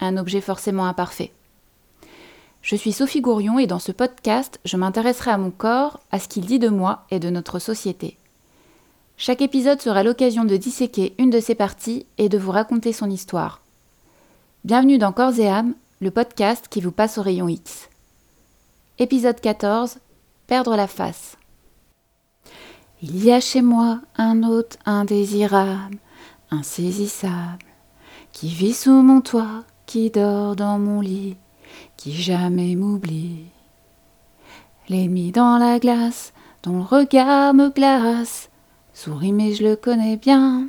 un objet forcément imparfait. Je suis Sophie Gourion et dans ce podcast, je m'intéresserai à mon corps, à ce qu'il dit de moi et de notre société. Chaque épisode sera l'occasion de disséquer une de ses parties et de vous raconter son histoire. Bienvenue dans Corps et âme, le podcast qui vous passe au rayon X. Épisode 14 Perdre la face. Il y a chez moi un hôte indésirable, insaisissable, qui vit sous mon toit, qui dort dans mon lit, qui jamais m'oublie. L'ennemi dans la glace, dont le regard me glace, sourit mais je le connais bien.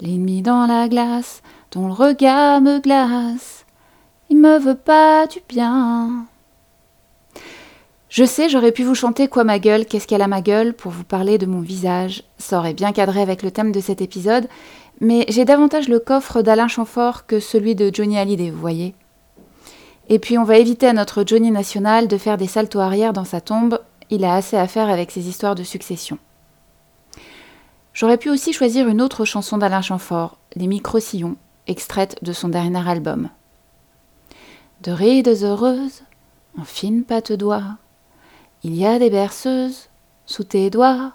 L'ennemi dans la glace, dont le regard me glace, il me veut pas du bien. Je sais, j'aurais pu vous chanter quoi ma gueule, qu'est-ce qu'elle a ma gueule pour vous parler de mon visage. Ça aurait bien cadré avec le thème de cet épisode, mais j'ai davantage le coffre d'Alain Chamfort que celui de Johnny Hallyday, vous voyez. Et puis on va éviter à notre Johnny national de faire des saltos arrière dans sa tombe, il a assez à faire avec ses histoires de succession. J'aurais pu aussi choisir une autre chanson d'Alain Chamfort, Les Micro-Sillons, extraite de son dernier album. De rides heureuses, en fine pâte d'oie, il y a des berceuses sous tes doigts,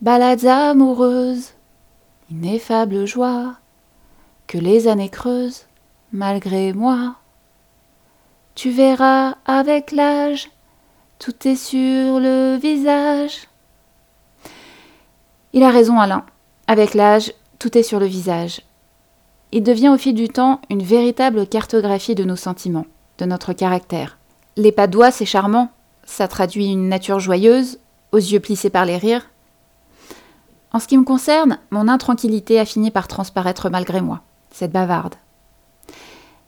balades amoureuses, ineffable joie, que les années creusent malgré moi. Tu verras avec l'âge, tout est sur le visage. Il a raison Alain, avec l'âge, tout est sur le visage. Il devient au fil du temps une véritable cartographie de nos sentiments, de notre caractère. Les doigts, c'est charmant, ça traduit une nature joyeuse, aux yeux plissés par les rires. En ce qui me concerne, mon intranquillité a fini par transparaître malgré moi, cette bavarde.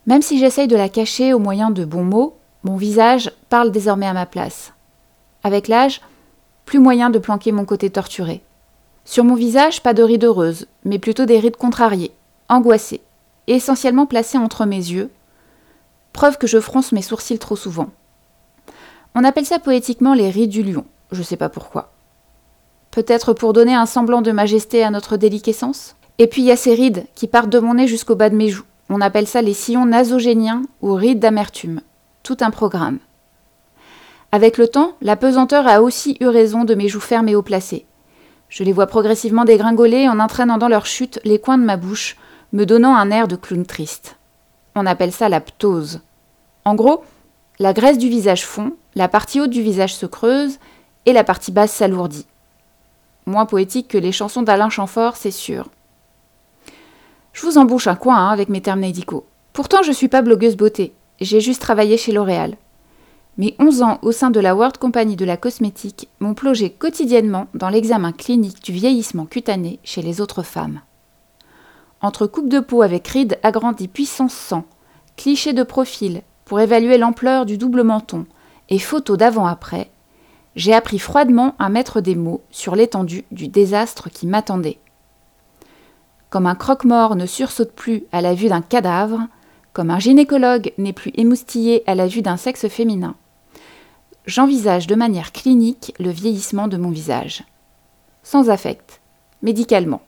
Même si j'essaye de la cacher au moyen de bons mots, mon visage parle désormais à ma place. Avec l'âge, plus moyen de planquer mon côté torturé. Sur mon visage, pas de rides heureuses, mais plutôt des rides contrariées, angoissées, essentiellement placées entre mes yeux, preuve que je fronce mes sourcils trop souvent. On appelle ça poétiquement les rides du lion, je sais pas pourquoi. Peut-être pour donner un semblant de majesté à notre déliquescence Et puis il y a ces rides qui partent de mon nez jusqu'au bas de mes joues. On appelle ça les sillons nasogéniens ou rides d'amertume. Tout un programme. Avec le temps, la pesanteur a aussi eu raison de mes joues fermes et haut placées. Je les vois progressivement dégringoler en entraînant dans leur chute les coins de ma bouche, me donnant un air de clown triste. On appelle ça la ptose. En gros, la graisse du visage fond, la partie haute du visage se creuse et la partie basse s'alourdit. Moins poétique que les chansons d'Alain Chamfort, c'est sûr. Je vous embouche un coin hein, avec mes termes médicaux. Pourtant, je ne suis pas blogueuse beauté, j'ai juste travaillé chez L'Oréal. Mes 11 ans au sein de la World Company de la cosmétique m'ont plongé quotidiennement dans l'examen clinique du vieillissement cutané chez les autres femmes. Entre coupe de peau avec rides agrandies puissance 100, clichés de profil pour évaluer l'ampleur du double menton et photos d'avant-après, j'ai appris froidement à mettre des mots sur l'étendue du désastre qui m'attendait. Comme un croque-mort ne sursaute plus à la vue d'un cadavre, comme un gynécologue n'est plus émoustillé à la vue d'un sexe féminin, j'envisage de manière clinique le vieillissement de mon visage. Sans affect, médicalement.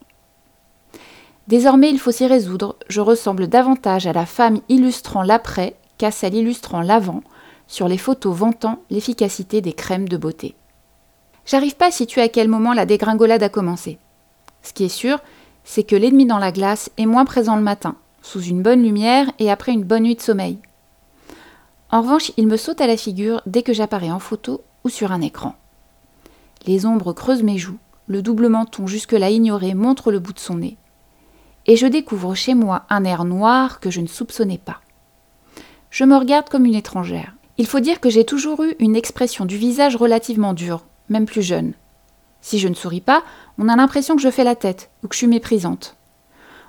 Désormais, il faut s'y résoudre, je ressemble davantage à la femme illustrant l'après qu'à celle illustrant l'avant sur les photos vantant l'efficacité des crèmes de beauté. J'arrive pas à situer à quel moment la dégringolade a commencé. Ce qui est sûr, c'est que l'ennemi dans la glace est moins présent le matin, sous une bonne lumière et après une bonne nuit de sommeil. En revanche, il me saute à la figure dès que j'apparais en photo ou sur un écran. Les ombres creusent mes joues, le double menton jusque-là ignoré montre le bout de son nez. Et je découvre chez moi un air noir que je ne soupçonnais pas. Je me regarde comme une étrangère. Il faut dire que j'ai toujours eu une expression du visage relativement dure, même plus jeune. Si je ne souris pas, on a l'impression que je fais la tête ou que je suis méprisante.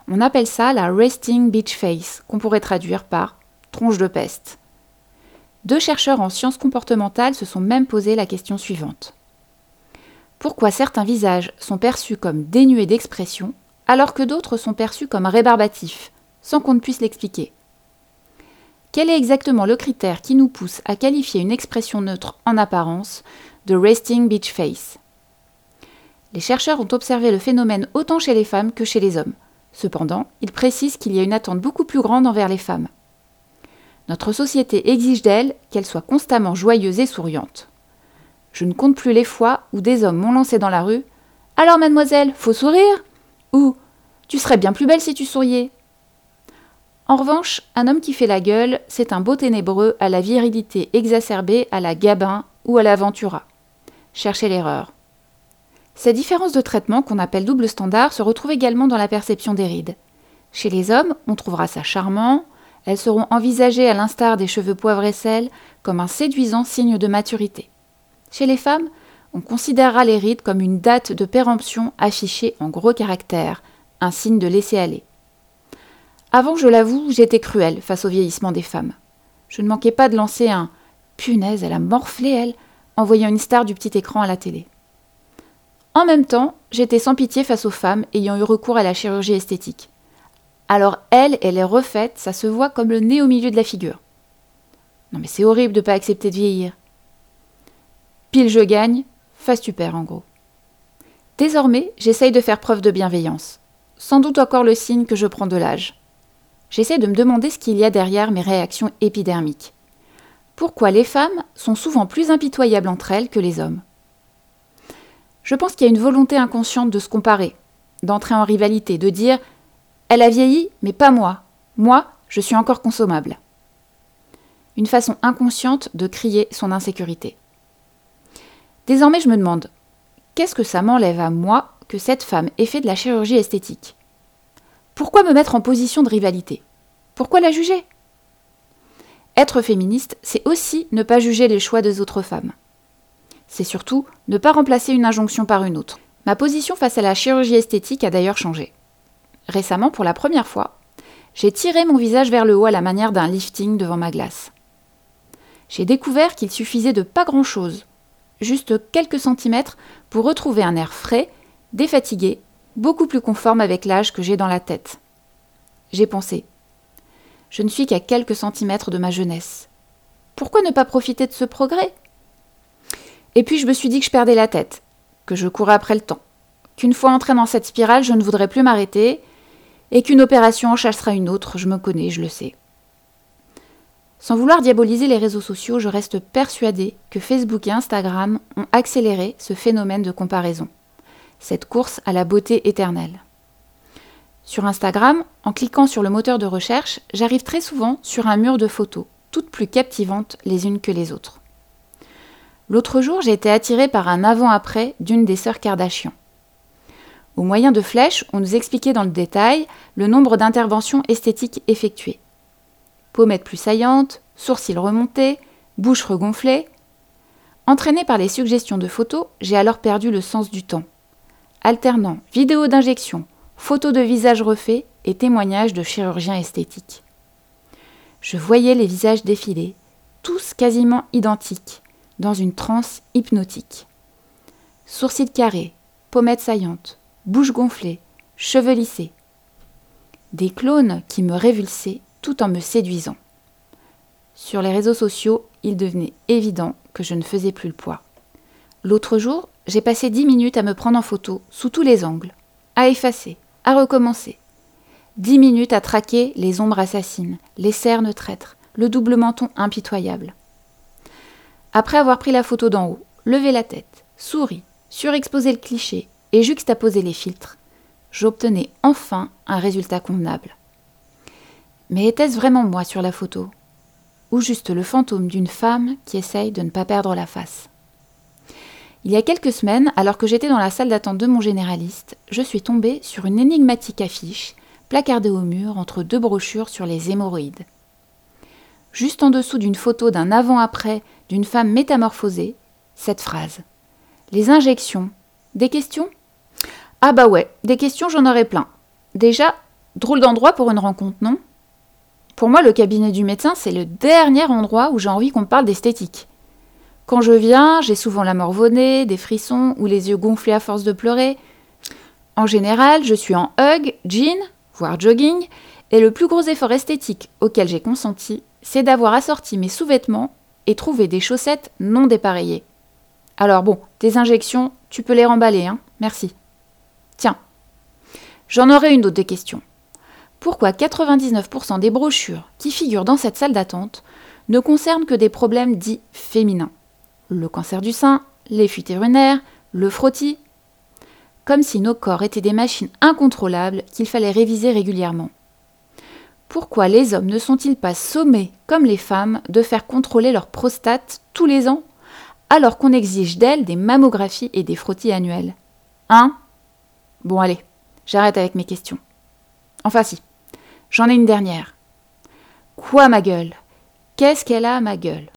On appelle ça la resting beach face, qu'on pourrait traduire par tronche de peste. Deux chercheurs en sciences comportementales se sont même posé la question suivante. Pourquoi certains visages sont perçus comme dénués d'expression alors que d'autres sont perçus comme rébarbatifs, sans qu'on ne puisse l'expliquer? Quel est exactement le critère qui nous pousse à qualifier une expression neutre en apparence de resting beach face? Les chercheurs ont observé le phénomène autant chez les femmes que chez les hommes. Cependant, ils précisent qu'il y a une attente beaucoup plus grande envers les femmes. Notre société exige d'elle qu'elle soit constamment joyeuse et souriante. Je ne compte plus les fois où des hommes m'ont lancé dans la rue. Alors, mademoiselle, faut sourire? Ou Tu serais bien plus belle si tu souriais. En revanche, un homme qui fait la gueule, c'est un beau ténébreux à la virilité exacerbée à la Gabin ou à la Ventura. Cherchez l'erreur. Ces différences de traitement qu'on appelle double standard se retrouvent également dans la perception des rides. Chez les hommes, on trouvera ça charmant, elles seront envisagées à l'instar des cheveux poivre et sel comme un séduisant signe de maturité. Chez les femmes, on considérera les rides comme une date de péremption affichée en gros caractères, un signe de laisser aller. Avant, je l'avoue, j'étais cruelle face au vieillissement des femmes. Je ne manquais pas de lancer un punaise, elle a morflé, elle, en voyant une star du petit écran à la télé. En même temps, j'étais sans pitié face aux femmes ayant eu recours à la chirurgie esthétique. Alors elle, elle est refaite, ça se voit comme le nez au milieu de la figure. Non mais c'est horrible de ne pas accepter de vieillir. Pile je gagne, face tu perds en gros. Désormais, j'essaye de faire preuve de bienveillance. Sans doute encore le signe que je prends de l'âge. J'essaie de me demander ce qu'il y a derrière mes réactions épidermiques. Pourquoi les femmes sont souvent plus impitoyables entre elles que les hommes? Je pense qu'il y a une volonté inconsciente de se comparer, d'entrer en rivalité, de dire elle a vieilli, mais pas moi. Moi, je suis encore consommable. Une façon inconsciente de crier son insécurité. Désormais, je me demande, qu'est-ce que ça m'enlève à moi que cette femme ait fait de la chirurgie esthétique? Pourquoi me mettre en position de rivalité? Pourquoi la juger? Être féministe, c'est aussi ne pas juger les choix des autres femmes. C'est surtout ne pas remplacer une injonction par une autre. Ma position face à la chirurgie esthétique a d'ailleurs changé. Récemment, pour la première fois, j'ai tiré mon visage vers le haut à la manière d'un lifting devant ma glace. J'ai découvert qu'il suffisait de pas grand-chose, juste quelques centimètres, pour retrouver un air frais, défatigué, beaucoup plus conforme avec l'âge que j'ai dans la tête. J'ai pensé. Je ne suis qu'à quelques centimètres de ma jeunesse. Pourquoi ne pas profiter de ce progrès? Et puis je me suis dit que je perdais la tête, que je courais après le temps, qu'une fois entrée dans cette spirale, je ne voudrais plus m'arrêter, et qu'une opération en chassera une autre, je me connais, je le sais. Sans vouloir diaboliser les réseaux sociaux, je reste persuadée que Facebook et Instagram ont accéléré ce phénomène de comparaison, cette course à la beauté éternelle. Sur Instagram, en cliquant sur le moteur de recherche, j'arrive très souvent sur un mur de photos, toutes plus captivantes les unes que les autres. L'autre jour, j'ai été attirée par un avant-après d'une des sœurs Kardashian. Au moyen de flèches, on nous expliquait dans le détail le nombre d'interventions esthétiques effectuées. Pommettes plus saillantes, sourcils remontés, bouche regonflée. Entraînée par les suggestions de photos, j'ai alors perdu le sens du temps. Alternant vidéos d'injection, photos de visages refaits et témoignages de chirurgiens esthétiques. Je voyais les visages défiler, tous quasiment identiques, dans une transe hypnotique. Sourcils carrés, pommettes saillantes, bouche gonflée, cheveux lissés. Des clones qui me révulsaient tout en me séduisant. Sur les réseaux sociaux, il devenait évident que je ne faisais plus le poids. L'autre jour, j'ai passé dix minutes à me prendre en photo, sous tous les angles, à effacer, à recommencer. Dix minutes à traquer les ombres assassines, les cernes traîtres, le double menton impitoyable. Après avoir pris la photo d'en haut, levé la tête, souri, surexposé le cliché, et juxtaposer les filtres, j'obtenais enfin un résultat convenable. Mais était-ce vraiment moi sur la photo? Ou juste le fantôme d'une femme qui essaye de ne pas perdre la face? Il y a quelques semaines, alors que j'étais dans la salle d'attente de mon généraliste, je suis tombée sur une énigmatique affiche placardée au mur entre deux brochures sur les hémorroïdes. Juste en dessous d'une photo d'un avant-après d'une femme métamorphosée, cette phrase. Les injections. Des questions? Ah bah ouais, des questions j'en aurais plein. Déjà, Drôle d'endroit pour une rencontre, non? Pour moi, le cabinet du médecin, c'est le dernier endroit où j'ai envie qu'on parle d'esthétique. Quand je viens, j'ai souvent la morvonnée, des frissons ou les yeux gonflés à force de pleurer. En général, je suis en hug, jean, voire jogging, et le plus gros effort esthétique auquel j'ai consenti, c'est d'avoir assorti mes sous-vêtements et trouvé des chaussettes non dépareillées. Alors bon, tes injections, tu peux les remballer, hein Merci. Tiens, j'en aurai une autre des questions. Pourquoi 99% des brochures qui figurent dans cette salle d'attente ne concernent que des problèmes dits féminins? Le cancer du sein, les fuites urinaires, le frottis Comme si nos corps étaient des machines incontrôlables qu'il fallait réviser régulièrement. Pourquoi les hommes ne sont-ils pas sommés, comme les femmes, de faire contrôler leur prostate tous les ans, alors qu'on exige d'elles des mammographies et des frottis annuels? Hein? Bon allez, j'arrête avec mes questions. Enfin si, j'en ai une dernière. Quoi ma gueule? Qu'est-ce qu'elle a ma gueule?